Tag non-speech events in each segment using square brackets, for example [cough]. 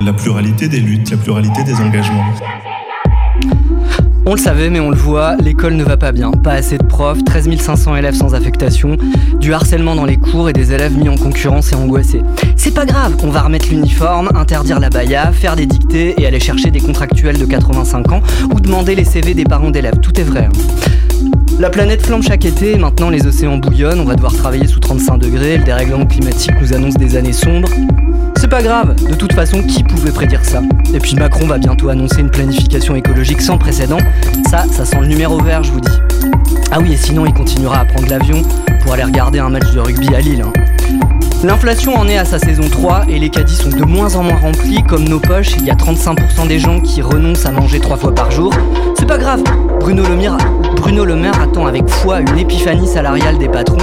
La pluralité des luttes, la pluralité des engagements. On le savait, mais on le voit, l'école ne va pas bien. Pas assez de profs, 13 500 élèves sans affectation, du harcèlement dans les cours et des élèves mis en concurrence et angoissés. C'est pas grave, on va remettre l'uniforme, interdire la baya, faire des dictées et aller chercher des contractuels de 85 ans ou demander les CV des parents d'élèves. Tout est vrai. hein. La planète flambe chaque été, maintenant les océans bouillonnent, on va devoir travailler sous 35 degrés, le dérèglement climatique nous annonce des années sombres. C'est pas grave, de toute façon, qui pouvait prédire ça? Et puis Macron va bientôt annoncer une planification écologique sans précédent. Ça, ça sent le numéro vert, je vous dis. Ah oui, et sinon, il continuera à prendre l'avion pour aller regarder un match de rugby à Lille. hein. L'inflation en est à sa saison 3 et les caddies sont de moins en moins remplis. Comme nos poches, il y a 35% des gens qui renoncent à manger 3 fois par jour. C'est pas grave, Bruno Le Maire, attend avec foi une épiphanie salariale des patrons.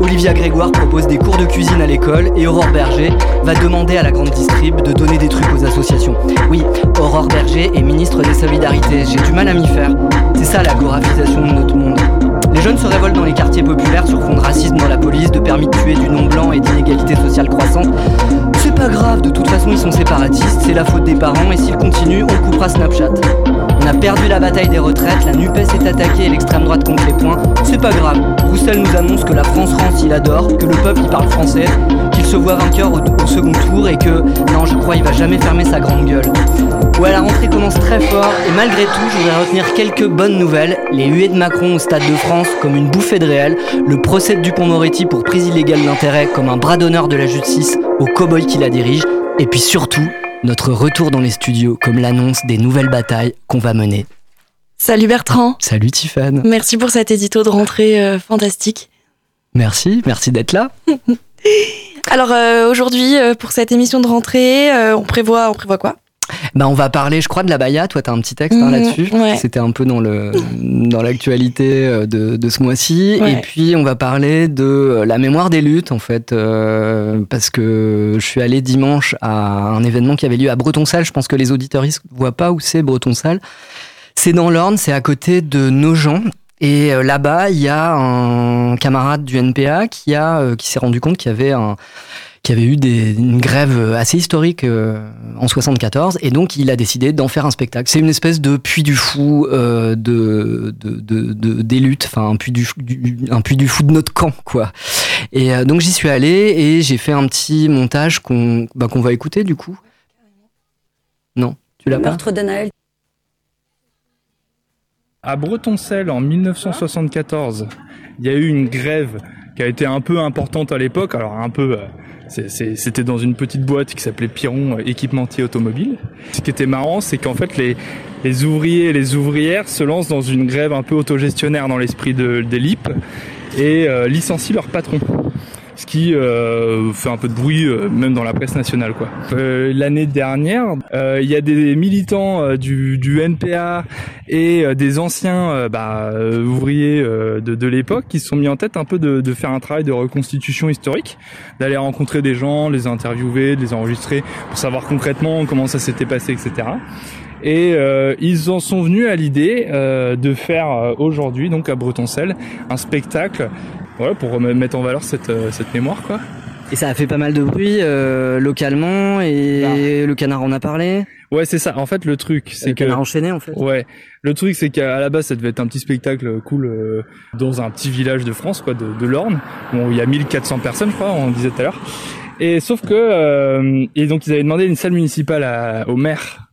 Olivia Grégoire propose des cours de cuisine à l'école et Aurore Berger va demander à la grande distrib de donner des trucs aux associations. Oui, Aurore Berger est ministre des Solidarités, j'ai du mal à m'y faire. C'est ça la glorifisation de notre monde. Les jeunes se révoltent dans les quartiers populaires sur fond de racisme dans la police, de permis de tuer, du non blanc et d'inégalité sociale croissante. C'est pas grave, de toute façon ils sont séparatistes, c'est la faute des parents et s'ils continuent, on coupera Snapchat. On a perdu la bataille des retraites, la NUPES est attaquée et l'extrême droite compte les points. C'est pas grave, Roussel nous annonce que la France rance, il adore, que le peuple il parle français, se voit vainqueur au, au second tour et que, non je crois, il va jamais fermer sa grande gueule. Ouais, la rentrée commence très fort et malgré tout, je voudrais retenir quelques bonnes nouvelles. Les huées de Macron au Stade de France comme une bouffée de réel, le procès de Dupont-Moretti pour prise illégale d'intérêt comme un bras d'honneur de la justice au cow-boy qui la dirige, et puis surtout, notre retour dans les studios comme l'annonce des nouvelles batailles qu'on va mener. Salut Bertrand. Salut Tiffane. Merci pour cet édito de rentrée euh, fantastique. Merci, merci d'être là. [laughs] Alors euh, aujourd'hui, euh, pour cette émission de rentrée, euh, on prévoit, on prévoit quoi? Bah, on va parler, je crois, de la Baïa. Toi, t'as un petit texte hein, Mhm, là-dessus. ouais. C'était un peu dans le dans l'actualité de, de ce mois-ci. Ouais. Et puis, on va parler de la mémoire des luttes, en fait, euh, parce que je suis allé dimanche à un événement qui avait lieu à Bretonsalle. Je pense que les auditeuristes voient pas où c'est Bretonsalle. C'est dans l'Orne, c'est à côté de Nogent. Et euh, là-bas, il y a un camarade du NPA qui a euh, qui s'est rendu compte qu'il y avait un qui avait eu des, une grève assez historique euh, en 74 et donc il a décidé d'en faire un spectacle. C'est une espèce de puits du fou euh, de, de, de, de- des luttes, enfin un puits du, du- un puits du fou de notre camp quoi. Et euh, donc j'y suis allé et j'ai fait un petit montage qu'on bah, qu'on va écouter du coup. Non, tu l'as pas? Meurtre d'Anaël À Bretoncelle, en 1974, il y a eu une grève qui a été un peu importante à l'époque. Alors un peu, euh, c'était dans une petite boîte qui s'appelait Piron euh, Équipementier Automobile. Ce qui était marrant, c'est qu'en fait les, les ouvriers et les ouvrières se lancent dans une grève un peu autogestionnaire dans l'esprit de, des LIP et euh, licencient leur patron. Ce qui euh, fait un peu de bruit, euh, même dans la presse nationale. quoi. Euh, L'année dernière, il y a des militants du, du NPA et des anciens bah, ouvriers de, de l'époque qui se sont mis en tête un peu de, de faire un travail de reconstitution historique, d'aller rencontrer des gens, les interviewer, de les enregistrer pour savoir concrètement comment ça s'était passé, etc. Et euh, ils en sont venus à l'idée euh, de faire aujourd'hui, donc à Bretoncelle, un spectacle voilà, pour mettre en valeur cette, euh, cette mémoire. quoi. Et ça a fait pas mal de bruit euh, localement et le canard en a parlé. Ouais, c'est ça. En fait, le truc, c'est que... canard enchaîné en fait. Ouais, le truc c'est qu'à la base ça devait être un petit spectacle cool euh, dans un petit village de France quoi, de, de l'Orne. Bon, il y a 1400 personnes je crois, on disait tout à l'heure. Et sauf que euh, et donc ils avaient demandé une salle municipale à- au maire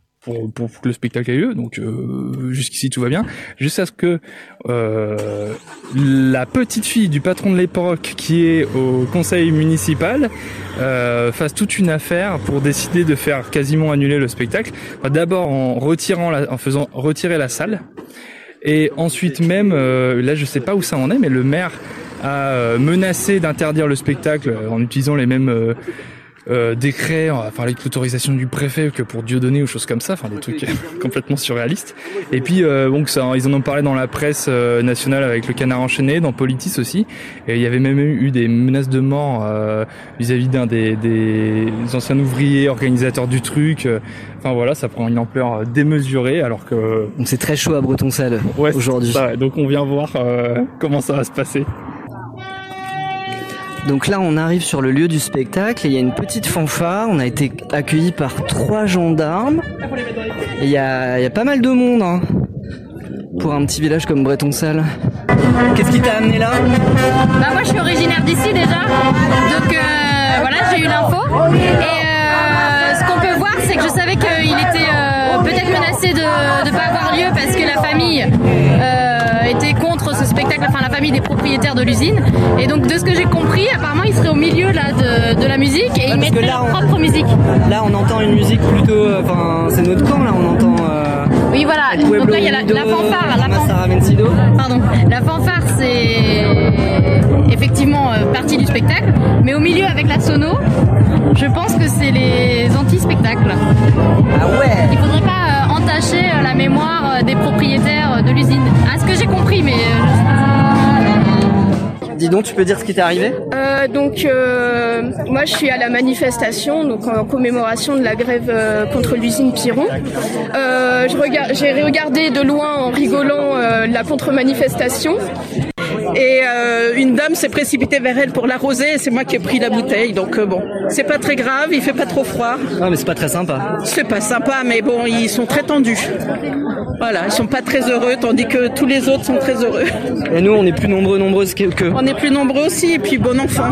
pour, que le spectacle ait lieu. Donc euh, jusqu'ici tout va bien, jusqu'à ce que euh, la petite fille du patron de l'époque qui est au conseil municipal euh, fasse toute une affaire pour décider de faire quasiment annuler le spectacle. D'abord en retirant la, en faisant retirer la salle. Et ensuite même, euh, là je sais pas où ça en est, mais le maire a menacé d'interdire le spectacle en utilisant les mêmes euh, décrets, enfin avec l'autorisation du préfet que pour Dieudonné ou choses comme ça, enfin des trucs [laughs] complètement surréalistes. Et puis euh, que ça, ils en ont parlé dans la presse euh, nationale avec le Canard enchaîné, dans Politis aussi. Et il y avait même eu des menaces de mort euh, vis-à-vis d'un des, des anciens ouvriers organisateurs du truc. Enfin voilà, ça prend une ampleur euh, démesurée alors que Donc c'est très chaud à Bretoncelle Ouais, aujourd'hui. ça. donc on vient voir euh, comment ça va se passer. Donc là, on arrive sur le lieu du spectacle et il y a une petite fanfare. On a été accueillis par trois gendarmes. Il y a, pas mal de monde hein, pour un petit village comme Breton-Salle. Qu'est-ce qui t'a amené là? Bah moi je suis originaire d'ici déjà, donc euh, voilà j'ai eu l'info et euh, ce qu'on peut voir c'est que je savais qu'il était euh, peut-être menacé de ne pas avoir lieu parce que la famille était contre enfin la famille des propriétaires de l'usine et donc de ce que j'ai compris apparemment il serait au milieu là de, de la musique et Ouais, il parce que mettrait là, leur on- propre musique. Là, on entend une musique plutôt. euh, Enfin, c'est notre camp là. On entend. euh, Oui voilà, Pueblo donc là il y a la, fanfare, la fanfare. Sara Vencido. Pardon, la fanfare c'est effectivement euh, partie du spectacle, mais au milieu avec la sono, je pense que c'est les anti-spectacles. Ah ouais. Il faudrait pas euh, entacher la mémoire des propriétaires de l'usine. À ce que j'ai compris, mais euh, Dis donc, tu peux dire ce qui t'est arrivé Euh, donc euh, moi je suis à la manifestation donc en commémoration de la grève euh, contre l'usine Piron. Euh, j'ai regardé de loin en rigolant euh, la contre-manifestation et euh, une dame s'est précipitée vers elle pour l'arroser. Et c'est moi qui ai pris la bouteille. Donc euh, bon c'est pas très grave. Il fait pas trop froid. Non, mais c'est pas très sympa. c'est pas sympa mais bon ils sont très tendus. Voilà ils sont pas très heureux tandis que tous les autres sont très heureux. Et nous, on est plus nombreux, nombreuses que. on est plus nombreux aussi et puis bon enfant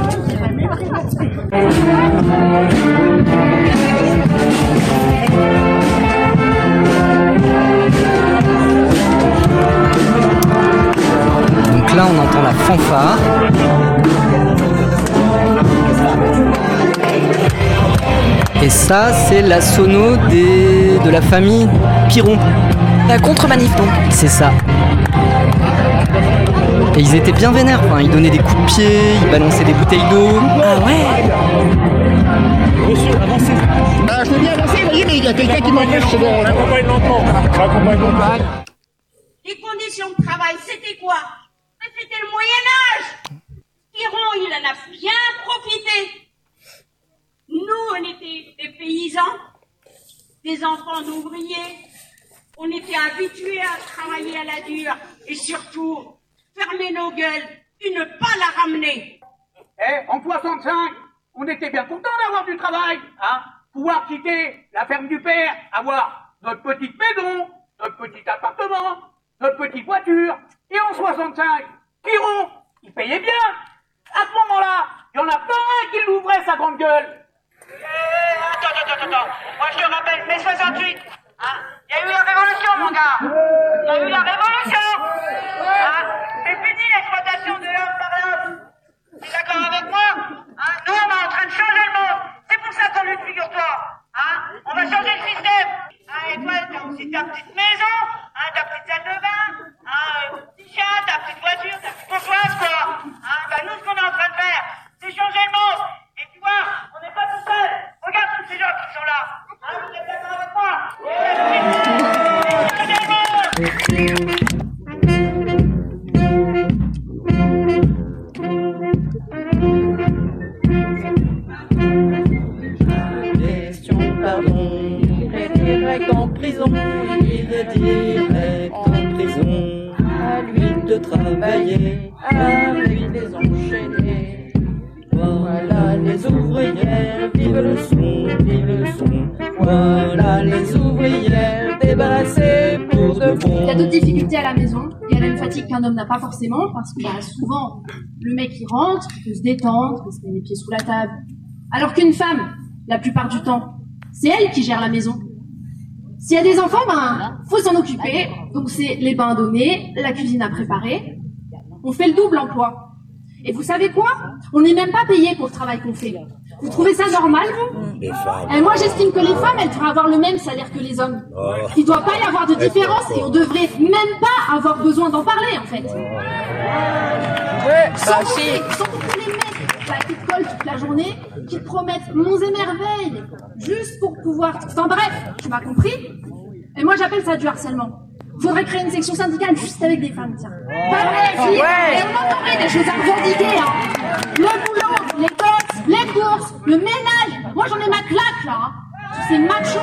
là, on entend la fanfare. Et ça, c'est la sono des... de la famille Piron. La contre-manif donc. C'est ça. Et ils étaient bien vénères, enfin, ils donnaient des coups de pied, ils balançaient des bouteilles d'eau. Ah ouais Ah, je veux bien avancer, voyez, mais il y a quelqu'un qui m'empêche, c'est bon. Les conditions de travail, c'était quoi Mais C'était le Moyen Âge. Piron, il en a bien profité. Nous, on était des paysans, des enfants d'ouvriers. On était habitués à travailler à la dure et surtout fermer nos gueules et ne pas la ramener. Eh, en 65, on était bien content d'avoir du travail, hein. Pouvoir quitter la ferme du père, avoir notre petite maison, notre petit appartement, notre petite voiture. Et en 65, Piron, il payait bien. À ce moment-là, il y en a pas un qui l'ouvrait sa grande gueule. Attends, attends, attends. Moi, je te rappelle, mai 68. Hein Il y a eu la révolution, mon gars. Il y a eu la révolution. Hein C'est fini l'exploitation de l'homme par l'homme. Tu es d'accord avec moi hein? Nous, on est en train de changer Voilà les ouvrières, débarrassées pour. Il y a d'autres difficultés à la maison. Il y a même fatigue qu'un homme n'a pas forcément, parce que bah, souvent, le mec il rentre, il peut se détendre, il se met les pieds sous la table. Alors qu'une femme, la plupart du temps, c'est elle qui gère la maison. S'il y a des enfants, ben, faut s'en occuper. Donc c'est les bains à donner, la cuisine à préparer. On fait le double emploi. Et vous savez quoi? On n'est même pas payé pour le travail qu'on fait. Vous trouvez ça normal, vous Et moi, j'estime que les femmes, elles devraient avoir le même salaire que les hommes. Il doit pas y avoir de différence et on devrait même pas avoir besoin d'en parler, en fait. Sans compter, sans compter les mecs là, qui te collent toute la journée, qui te promettent monts et merveilles, juste pour pouvoir... Enfin bref, tu m'as compris Et moi, j'appelle ça du harcèlement. Faudrait créer une section syndicale juste avec des femmes, tiens. Pas vrai, filles Et on en aurait des choses à revendiquer, hein. Le boulot, le ménage. Moi, j'en ai ma claque, là. C'est macho.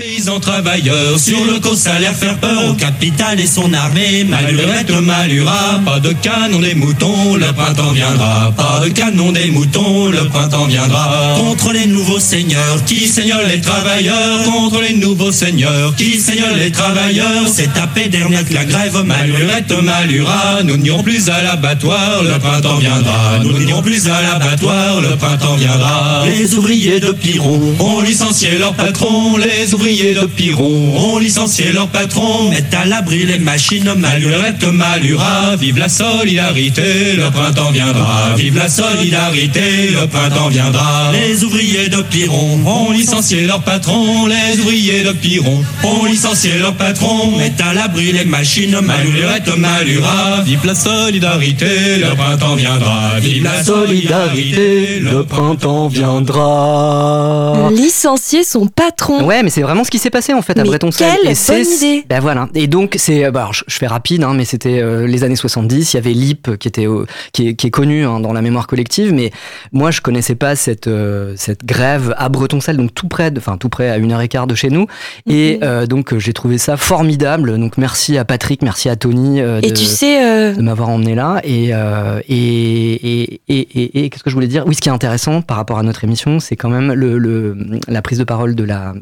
Paysans travailleurs, sur le co salaire faire peur au capital et son armée. Malurette, Malura, pas de canon des moutons, le printemps viendra. Pas de canon des moutons, le printemps viendra. Contre les nouveaux seigneurs qui seignent les travailleurs, contre les nouveaux seigneurs qui seignent les travailleurs. C'est tapé dernière que la grève, Malurette, Malura. Nous n'irons plus à l'abattoir, le printemps viendra. Nous n'irons plus à l'abattoir, le printemps viendra. Les ouvriers de Piron ont licencié leur patron, les ouvriers de Piron ont licencié leur patron, mettent à l'abri les machines, malurette, malura, vive la solidarité, le printemps viendra, vive la solidarité, le printemps viendra. Les ouvriers de Piron ont licencié leur patron, les ouvriers de Piron ont licencié leur patron, mettent à l'abri les machines, malurette, malura, vive la solidarité, le printemps viendra, vive la solidarité, le printemps viendra. Licencier son patron. Ouais, mais c'est vraiment ce qui s'est passé en fait à Mais Bretonceil. quelle Et c'est- bonne idée. Ben voilà. Et donc c'est, euh, bah, alors, je, je fais rapide, hein, mais c'était euh, les années 70. Il y avait l'IP qui était au- qui, est, qui est connu hein, dans la mémoire collective, mais moi je connaissais pas cette euh, cette grève à Bretonceil, donc tout près, de- enfin tout près à une heure et quart de chez nous. Et Mhm. euh, donc euh, j'ai trouvé ça formidable. Donc merci à Patrick, merci à Tony euh, Et de, tu sais, euh, de m'avoir emmené là. Et euh, et et, et, et- et qu'est-ce que je voulais dire? Oui, ce qui est intéressant par rapport à notre émission, c'est quand même le, le la prise de parole de la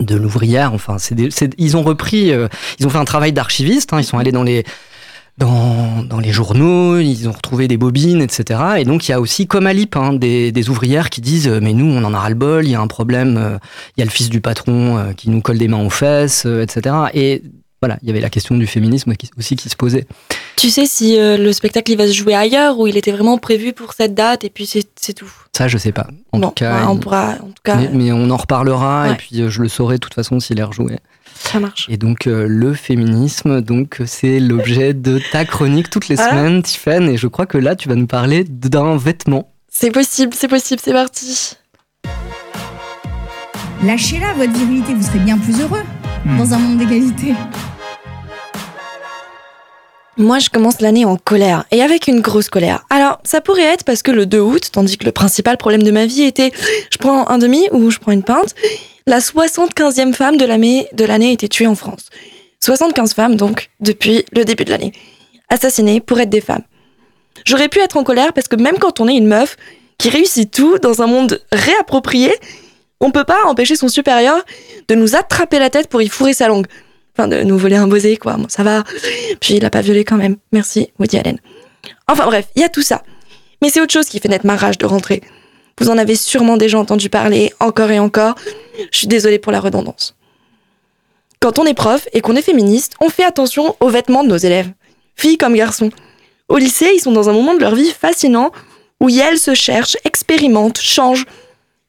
de l'ouvrière. Enfin, ils ont repris, euh, ils ont fait un travail d'archiviste. hein, ils sont allés dans les dans, dans les journaux, ils ont retrouvé des bobines, etc. Et donc il y a aussi, comme à l'IP, hein, des, des ouvrières qui disent euh, mais nous on en a ras le bol, il y a un problème, euh, il y a le fils du patron qui nous colle des mains aux fesses, etc. Et voilà, il y avait la question du féminisme aussi qui se posait. tu sais si le spectacle il va se jouer ailleurs ou il était vraiment prévu pour cette date et puis c'est tout? Ça, je sais pas. En tout cas, on il- pourra, en tout cas, mais, mais on en reparlera et puis euh, je le saurai de toute façon s'il est rejoué. ça marche. Et donc euh, le féminisme, donc c'est l'objet de ta chronique toutes les Voilà. semaines, Tiffen, et je crois que là tu vas nous parler d'un vêtement. C'est possible, c'est possible, c'est parti. Lâchez-la, votre virilité, vous serez bien plus heureux dans un monde d'égalité. Moi, je commence l'année en colère, et avec une grosse colère. Alors, ça pourrait être parce que le 2 août, tandis que le principal problème de ma vie était je prends un demi ou je prends une pinte, la 75e femme de l'année était tuée en France. 75 femmes, donc, depuis le début de l'année. Assassinées pour être des femmes. J'aurais pu être en colère parce que même quand on est une meuf qui réussit tout dans un monde réapproprié, on peut pas empêcher son supérieur de nous attraper la tête pour y fourrer sa langue. De nous voler un bosé, quoi. Bon, ça va. Puis il a pas violé quand même. Merci, Woody Allen. Enfin bref, il y a tout ça. Mais c'est autre chose qui fait naître ma rage de rentrer. Vous en avez sûrement déjà entendu parler, encore et encore. Je suis désolée pour la redondance. Quand on est prof et qu'on est féministe, on fait attention aux vêtements de nos élèves, filles comme garçons. Au lycée, ils sont dans un moment de leur vie fascinant où elles se cherchent, expérimentent, changent.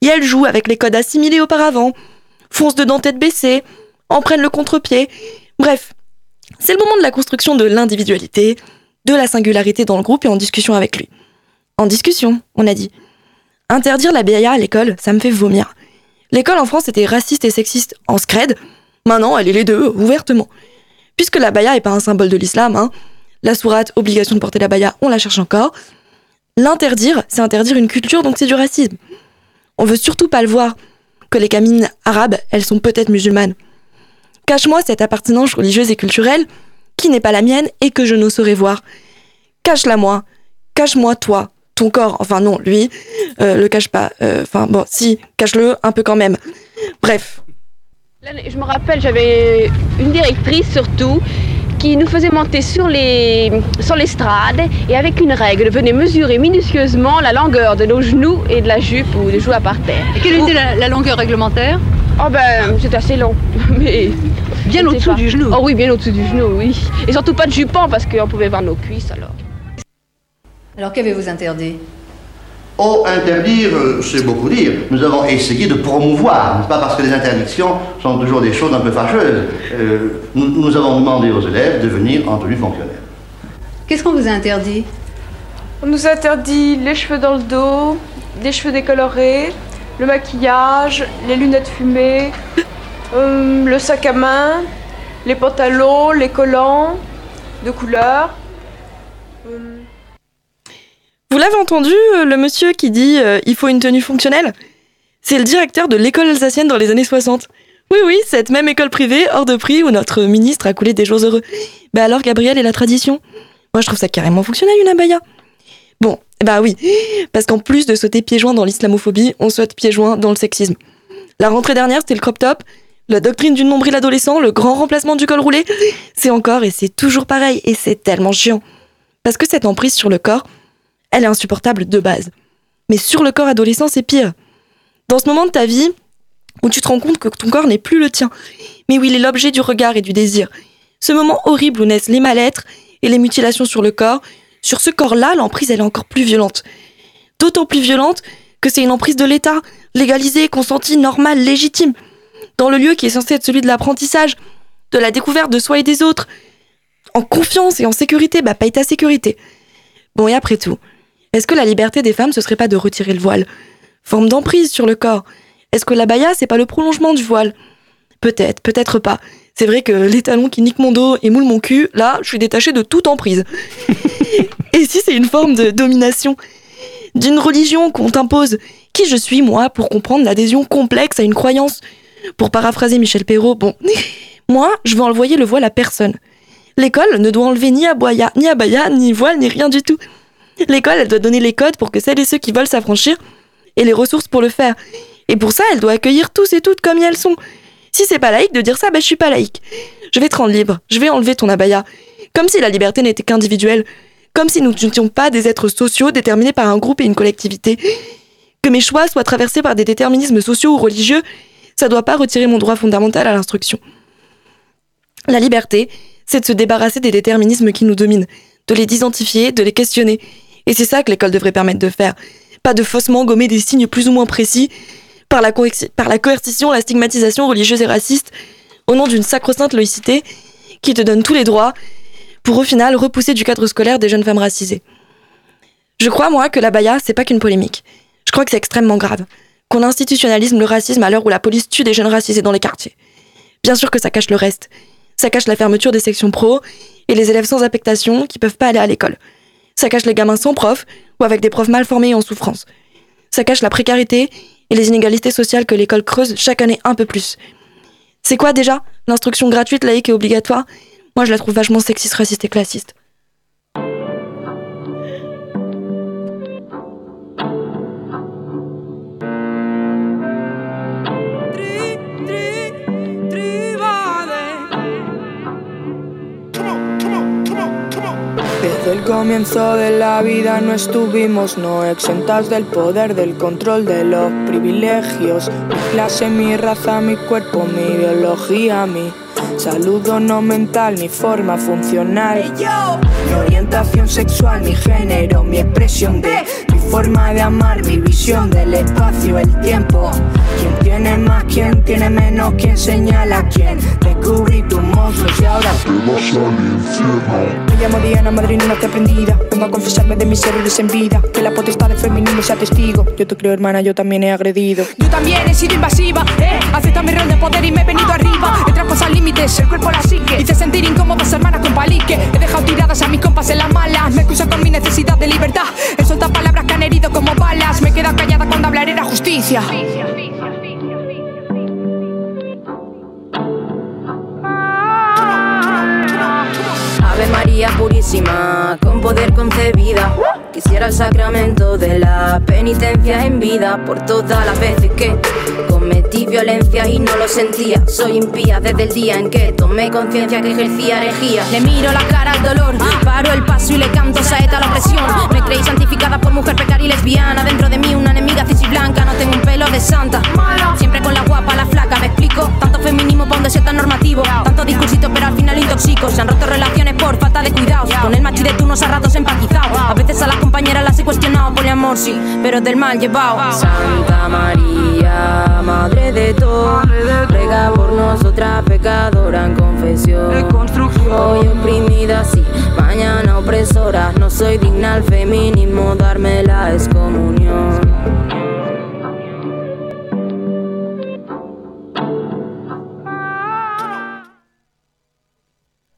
elles jouent avec les codes assimilés auparavant, foncent dedans tête baissée, en prennent le contre-pied. Bref, c'est le moment de la construction de l'individualité, de la singularité dans le groupe et en discussion avec lui. En discussion, on a dit. Interdire la BIA à l'école, ça me fait vomir. L'école en France était raciste et sexiste en scred. Maintenant, elle est les deux, ouvertement. Puisque la baya est pas un symbole de l'islam, hein. La sourate, obligation de porter la baya, on la cherche encore. L'interdire, c'est interdire une culture, donc c'est du racisme. On veut surtout pas le voir, que les camines arabes, elles sont peut-être musulmanes. Cache-moi cette appartenance religieuse et culturelle qui n'est pas la mienne et que je ne voir. Cache-la moi. Cache-moi toi. Ton corps. Enfin non, lui, euh, le cache pas. Euh, Enfin bon, si, cache-le un peu quand même. Bref. Je me rappelle, j'avais une directrice surtout qui nous faisait monter sur les sur l'estrade et avec une règle venait mesurer minutieusement la longueur de nos genoux et de la jupe ou des jouets à par terre. Et quelle était la, la longueur réglementaire? Oh ben c'était assez long, [laughs] mais Bien au-dessous du genou. Oh oui, bien au-dessous du genou, oui. Et surtout pas de jupon parce qu'on pouvait voir nos cuisses alors. Alors qu'avez-vous interdit? Oh, interdire, euh, c'est beaucoup dire. Nous avons essayé de promouvoir, n'est-ce pas Parce que les interdictions sont toujours des choses un peu fâcheuses. Euh, nous, nous avons demandé aux élèves de venir en tenue fonctionnelle. Qu'est-ce qu'on vous a interdit? On nous interdit les cheveux dans le dos, des cheveux décolorés, le maquillage, les lunettes fumées, euh, le sac à main, les pantalons, les collants de couleur. Euh, Vous l'avez entendu, euh, le monsieur qui dit euh, il faut une tenue fonctionnelle? C'est le directeur de l'école alsacienne dans les années 60. Oui, oui, cette même école privée, hors de prix, où notre ministre a coulé des jours heureux. Bah alors, Gabriel et la tradition Moi, je trouve ça carrément fonctionnel, une abaya. Bon, bah oui, parce qu'en plus de sauter pieds joints dans l'islamophobie, on saute pieds joints dans le sexisme. La rentrée dernière, c'était le crop top, la doctrine du nombril adolescent, le grand remplacement du col roulé. C'est encore et c'est toujours pareil, et c'est tellement chiant. Parce que cette emprise sur le corps, elle est insupportable de base. Mais sur le corps adolescent, c'est pire. Dans ce moment de ta vie, où tu te rends compte que ton corps n'est plus le tien, mais où il est l'objet du regard et du désir. Ce moment horrible où naissent les mal-être et les mutilations sur le corps, sur ce corps-là, l'emprise, elle est encore plus violente. D'autant plus violente que c'est une emprise de l'État, légalisée, consentie, normale, légitime, dans le lieu qui est censé être celui de l'apprentissage, de la découverte de soi et des autres, en confiance et en sécurité, bah paye ta sécurité. Bon, et après tout, est-ce que la liberté des femmes, ce serait pas de retirer le voile? Forme d'emprise sur le corps, est-ce que la baya, c'est pas le prolongement du voile? Peut-être, peut-être pas. C'est vrai que les talons qui niquent mon dos et moulent mon cul, là, je suis détachée de toute emprise. [laughs] et si c'est une forme de domination D'une religion qu'on t'impose Qui je suis, moi, pour comprendre l'adhésion complexe à une croyance? Pour paraphraser Michel Perrault, bon, [laughs] moi, je veux envoyer le voile à personne. L'école ne doit enlever ni abaya, ni abaya, ni voile, ni rien du tout. L'école, elle doit donner les codes pour que celles et ceux qui veulent s'affranchir aient les ressources pour le faire. Et pour ça, elle doit accueillir tous et toutes comme elles sont. Si c'est pas laïque de dire ça, ben je suis pas laïque. Je vais te rendre libre, je vais enlever ton abaya. Comme si la liberté n'était qu'individuelle. Comme si nous n'étions pas des êtres sociaux déterminés par un groupe et une collectivité. Que mes choix soient traversés par des déterminismes sociaux ou religieux, ça doit pas retirer mon droit fondamental à l'instruction. La liberté, c'est de se débarrasser des déterminismes qui nous dominent, de les identifier, de les questionner. Et c'est ça que l'école devrait permettre de faire. Pas de faussement gommer des signes plus ou moins précis par la, par la coercition, la stigmatisation religieuse et raciste, au nom d'une sacro-sainte laïcité qui te donne tous les droits, pour au final repousser du cadre scolaire des jeunes femmes racisées. Je crois, moi, que la baya, c'est pas qu'une polémique. Je crois que c'est extrêmement grave. Qu'on institutionnalise le racisme à l'heure où la police tue des jeunes racisés dans les quartiers. Bien sûr que ça cache le reste. Ça cache la fermeture des sections pro et les élèves sans affectation qui peuvent pas aller à l'école. Ça cache les gamins sans prof ou avec des profs mal formés et en souffrance. Ça cache la précarité et les inégalités sociales que l'école creuse chaque année un peu plus. C'est quoi déjà L'instruction gratuite, laïque et obligatoire? Moi je la trouve vachement sexiste, raciste et classiste. Desde el comienzo de la vida no estuvimos no exentas del poder, del control de los privilegios. Mi clase, mi raza, mi cuerpo, mi biología, mi salud no mental, mi forma funcional. Mi orientación sexual, mi género, mi expresión de mi forma de amar, mi visión del espacio, el tiempo. ¿Quién tiene más, quién tiene menos, quién señala a quién? Descubrí tus monstruos y ahora te vas al infierno. Llamo Diana, madrina no te aprendida. Vengo a confesarme de mis errores en vida. Que la potestad del feminismo sea testigo. Yo te creo, hermana, yo también he agredido. Yo también he sido invasiva, eh. Acepta mi rol de poder y me he venido arriba. He traspasado límites, el cuerpo la psique. Hice sentir incómodas hermanas con palique. He dejado tiradas a mis compas en las malas. Me acusan con mi necesidad de libertad. He soltado palabras que han herido como balas. Me he quedado callada cuando hablaré era justicia. Ave Purísima, con poder concebida. Quisiera el sacramento de la penitencia en vida por todas las veces que cometí violencia y no lo sentía. Soy impía desde el día en que tomé conciencia que ejercía herejía. Le miro la cara al dolor, paro el paso y le canto saeta a la opresión. Me creí santificada por mujer precaria y lesbiana. Dentro de mí una enemiga cis y blanca, no tengo un pelo de santa. Siempre con la guapa, la flaca, me explico. Tanto feminismo pa' donde sea tan normativo. Tanto discursito, pero al final intoxico. Se han roto relaciones por falta de cuidados. Con el macho y de tú unos a ratos empatizado. Amor, sí, pero del mal llevado. Santa María, Madre de todo, ruega por nosotras pecadora en confesión. Hoy oprimida, sí, mañana opresora. No soy digna al feminismo, darme la excomunión.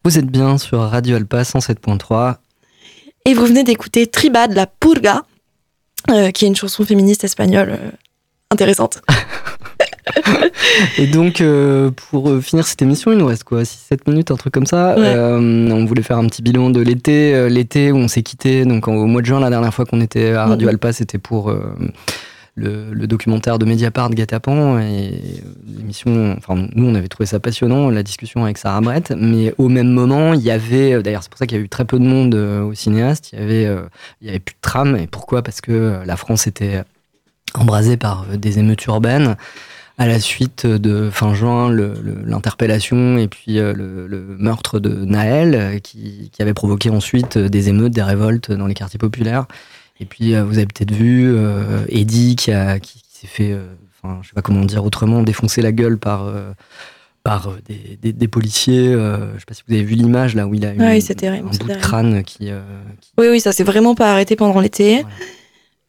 Vous êtes bien sur Radio Alpa 107.3. Et vous venez d'écouter Triba de la Purga, euh, qui est une chanson féministe espagnole euh, intéressante. [laughs] Et donc, euh, pour finir cette émission, il nous reste quoi 6-7 minutes, un truc comme ça. Ouais. On voulait faire un petit bilan de l'été. l'été où on s'est quitté, donc en- au mois de juin, la dernière fois qu'on était à Radio Mhm. Alpa, c'était pour le, documentaire de Mediapart Guet-apens. Et euh, l'émission, enfin, nous, on avait trouvé ça passionnant, la discussion avec Sarah Brett. Mais au même moment, il y avait, euh, d'ailleurs, c'est pour ça qu'il y a eu très peu de monde euh, au cinéaste, il y avait, il y avait plus de tram. Et pourquoi? Parce que la France était embrasée par des émeutes urbaines à la suite de fin juin l'interpellation et puis le, le meurtre de Naël qui, qui avait provoqué ensuite des émeutes, des révoltes dans les quartiers populaires. Et puis euh, vous avez peut-être vu euh, Eddie qui, a, qui, qui s'est fait, euh, enfin je sais pas comment dire autrement, défoncer la gueule par, euh, par euh, des, des- des policiers. euh, je sais pas si vous avez vu l'image là où il a eu un c'est bout de crâne qui, euh, Oui, oui, ça s'est vraiment pas arrêté pendant l'été.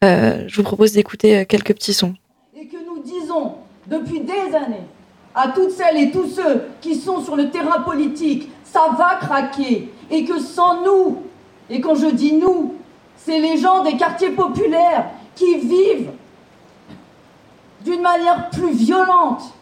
Euh, je vous propose d'écouter quelques petits sons. et que nous disons depuis des années à toutes celles et tous ceux qui sont sur le terrain politique, ça va craquer et que sans nous, et quand je dis nous, c'est les gens des quartiers populaires qui vivent d'une manière plus violente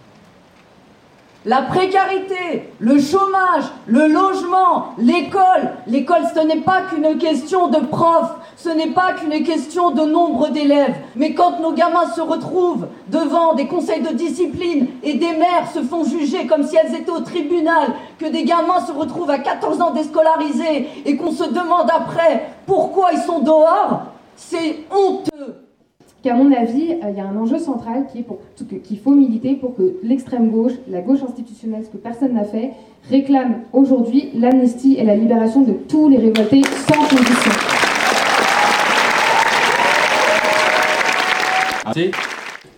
la précarité, le chômage, le logement, l'école. L'école, ce n'est pas qu'une question de profs, ce n'est pas qu'une question de nombre d'élèves. Mais quand nos gamins se retrouvent devant des conseils de discipline et des mères se font juger comme si elles étaient au tribunal, que des gamins se retrouvent à 14 ans déscolarisés et qu'on se demande après pourquoi ils sont dehors, c'est honteux. Qu'à mon avis, euh, il y a un enjeu central qui est pour qu'il faut militer pour que l'extrême gauche, la gauche institutionnelle, ce que personne n'a fait, réclame aujourd'hui l'amnistie et la libération de tous les révoltés sans condition.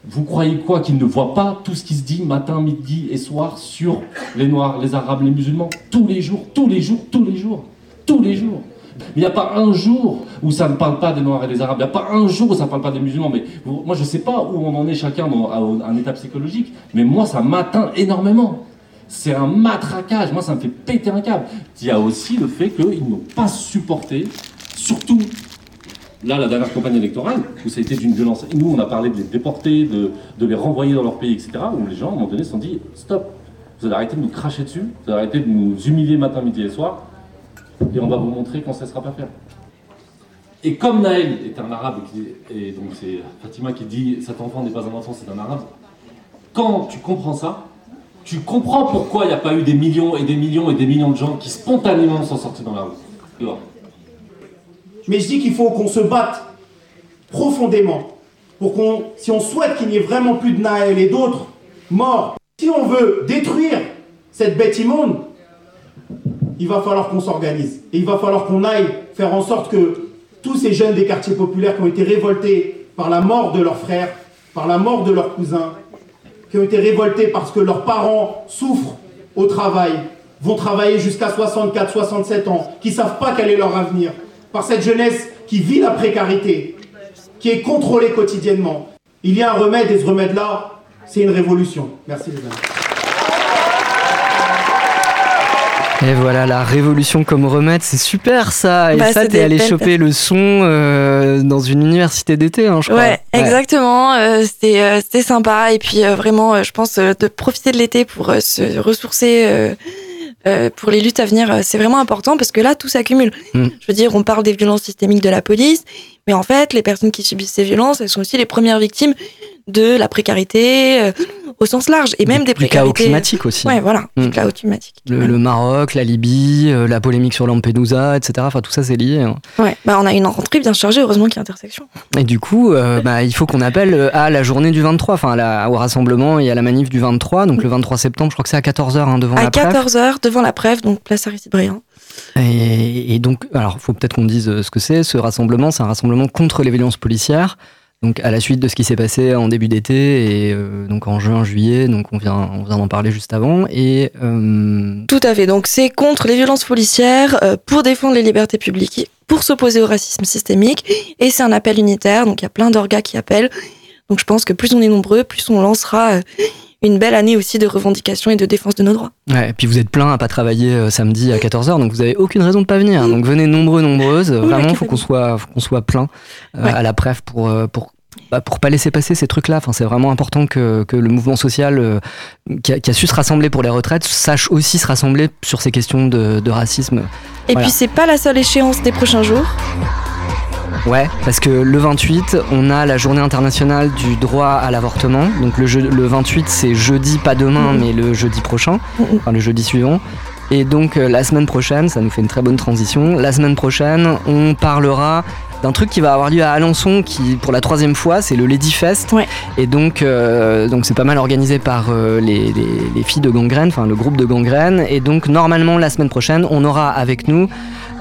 Vous croyez quoi Qu'ils ne voient pas tout ce qui se dit matin, midi et soir sur les Noirs, les Arabes, les musulmans? Tous les jours, tous les jours, tous les jours, tous les jours. Mais il n'y a pas un jour où ça ne parle pas des Noirs et des Arabes. Il n'y a pas un jour où ça ne parle pas des musulmans. Mais moi, je ne sais pas où on en est chacun à un état psychologique. Mais moi, ça m'atteint énormément. C'est un matraquage. Moi, ça me fait péter un câble. Il y a aussi le fait qu'ils n'ont pas supporté, surtout Là, la dernière campagne électorale, où ça a été d'une violence. Nous, on a parlé de les déporter, de, de les renvoyer dans leur pays, etc. Où les gens, à un moment donné, se sont dit stop, vous allez arrêter de nous cracher dessus, vous allez arrêter de nous humilier matin, midi et soir, et on va vous montrer qu'on ne cessera pas faire. Et comme Naël est un arabe, et, et donc c'est Fatima qui dit cet enfant n'est pas un enfant, c'est un arabe, quand tu comprends ça, tu comprends pourquoi il n'y a pas eu des millions et des millions et des millions de gens qui spontanément sont sortis dans la rue. Mais je dis qu'il faut qu'on se batte profondément pour qu'on, si on souhaite qu'il n'y ait vraiment plus de Naël et d'autres morts, si on veut détruire cette bête immonde, il va falloir qu'on s'organise. Et il va falloir qu'on aille faire en sorte que tous ces jeunes des quartiers populaires qui ont été révoltés par la mort de leurs frères, par la mort de leurs cousins, qui ont été révoltés parce que leurs parents souffrent au travail, vont travailler jusqu'à 64, 67 ans, qui savent pas quel est leur avenir, par cette jeunesse qui vit la précarité, qui est contrôlée quotidiennement. Il y a un remède et ce remède-là, c'est une révolution. Merci les amis. Et voilà, la révolution comme remède, c'est super ça. Et Bah, ça, t'es allé choper le son euh, dans une université d'été, hein, je crois. Ouais, exactement. euh, c'était euh, sympa et puis euh, vraiment, euh, je pense euh, de profiter de l'été pour se ressourcer. euh, euh, pour les luttes à venir, c'est vraiment important parce que là, tout s'accumule. Mm. Je veux dire, on parle des violences systémiques de la police, mais en fait, les personnes qui subissent ces violences, elles sont aussi les premières victimes de la précarité euh, au sens large et même des du chaos précarités. climatique aussi. Ouais, voilà, Mm. du chaos climatique. Le, le Maroc, la Libye, euh, la polémique sur Lampedusa, etc. Enfin, tout ça, c'est lié. hein. Ouais, bah on a une rentrée bien chargée, heureusement qu'il y a intersection. Et du coup, euh, bah, il faut qu'on appelle à la journée du 23, enfin à au rassemblement et à la manif du 23. Donc le 23 septembre, je crois que c'est à 14h devant à la Préf. 14h devant la Preuve, donc place Aristide-Briand. Et, donc, alors, faut peut-être qu'on dise euh, ce que c'est. Ce rassemblement, c'est un rassemblement contre les violences policières. Donc, à la suite de ce qui s'est passé en début d'été et euh, donc en juin, juillet. Donc, on vient, on vient d'en parler juste avant. Et euh, Tout à fait. Donc c'est contre les violences policières, pour défendre les libertés publiques, pour s'opposer au racisme systémique. Et c'est un appel unitaire. Donc il y a plein d'orgas qui appellent. Donc je pense que plus on est nombreux, plus on lancera une belle année aussi de revendication et de défense de nos droits. ouais, et puis vous êtes plein à pas travailler euh, samedi à 14h, donc vous avez aucune raison de pas venir. Donc venez nombreux, nombreuses. Vraiment, faut qu'on soit, faut qu'on soit plein euh, Ouais. à la Préf pour, euh, pour bah, pour pas laisser passer ces trucs-là. Enfin, c'est vraiment important que, que, le mouvement social qui, a, qui, a, su se rassembler pour les retraites sache aussi se rassembler sur ces questions de, de racisme. Et voilà. puis c'est pas la seule échéance des prochains jours. Ouais, parce que le 28, on a la journée internationale du droit à l'avortement. Donc le, le 28, c'est jeudi, pas demain, mmh. mais le jeudi prochain, mmh. enfin le jeudi suivant. Et donc euh, la semaine prochaine, ça nous fait une très bonne transition. La semaine prochaine, on parlera d'un truc qui va avoir lieu à Alençon, qui pour la troisième fois, c'est le Lady Fest. Ouais. Et donc, euh, donc c'est pas mal organisé par euh, les, les, les, filles de Gangrène, enfin le groupe de Gangrène. Et donc normalement la semaine prochaine, on aura avec nous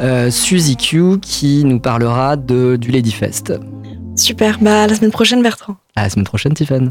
euh, Suzy Q qui nous parlera de, du Lady Fest. Super, bah à la semaine prochaine Bertrand. À la semaine prochaine Tiffany.